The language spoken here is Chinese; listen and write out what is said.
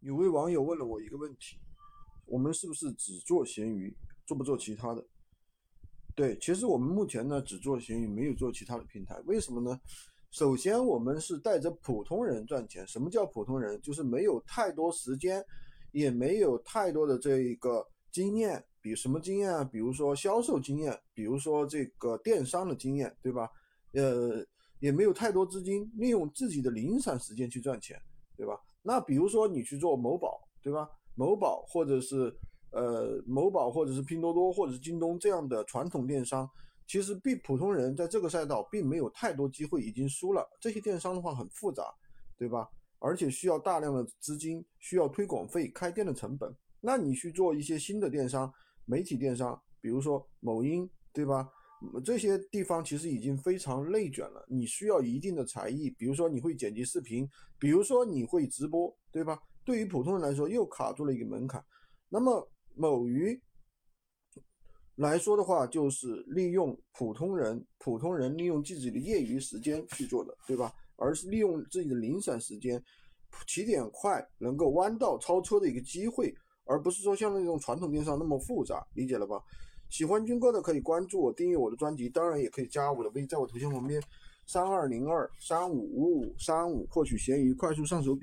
有位网友问了我一个问题：我们是不是只做闲鱼，做不做其他的？对，其实我们目前呢只做闲鱼，没有做其他的平台。为什么呢？首先，我们是带着普通人赚钱。什么叫普通人？就是没有太多时间，也没有太多的这一个经验。比什么经验啊？比如说销售经验，比如说这个电商的经验，对吧？呃，也没有太多资金，利用自己的零散时间去赚钱，对吧？那比如说你去做某宝，对吧？某宝或者是呃某宝或者是拼多多或者是京东这样的传统电商，其实比普通人在这个赛道并没有太多机会，已经输了。这些电商的话很复杂，对吧？而且需要大量的资金，需要推广费、开店的成本。那你去做一些新的电商、媒体电商，比如说某音，对吧？这些地方其实已经非常内卷了，你需要一定的才艺，比如说你会剪辑视频，比如说你会直播，对吧？对于普通人来说又卡住了一个门槛。那么某鱼来说的话，就是利用普通人，普通人利用自己的业余时间去做的，对吧？而是利用自己的零散时间，起点快，能够弯道超车的一个机会，而不是说像那种传统电商那么复杂，理解了吧？喜欢军哥的可以关注我，订阅我的专辑，当然也可以加我的微，在我头像旁边三二零二三五五五三五获取闲鱼快速上手笔。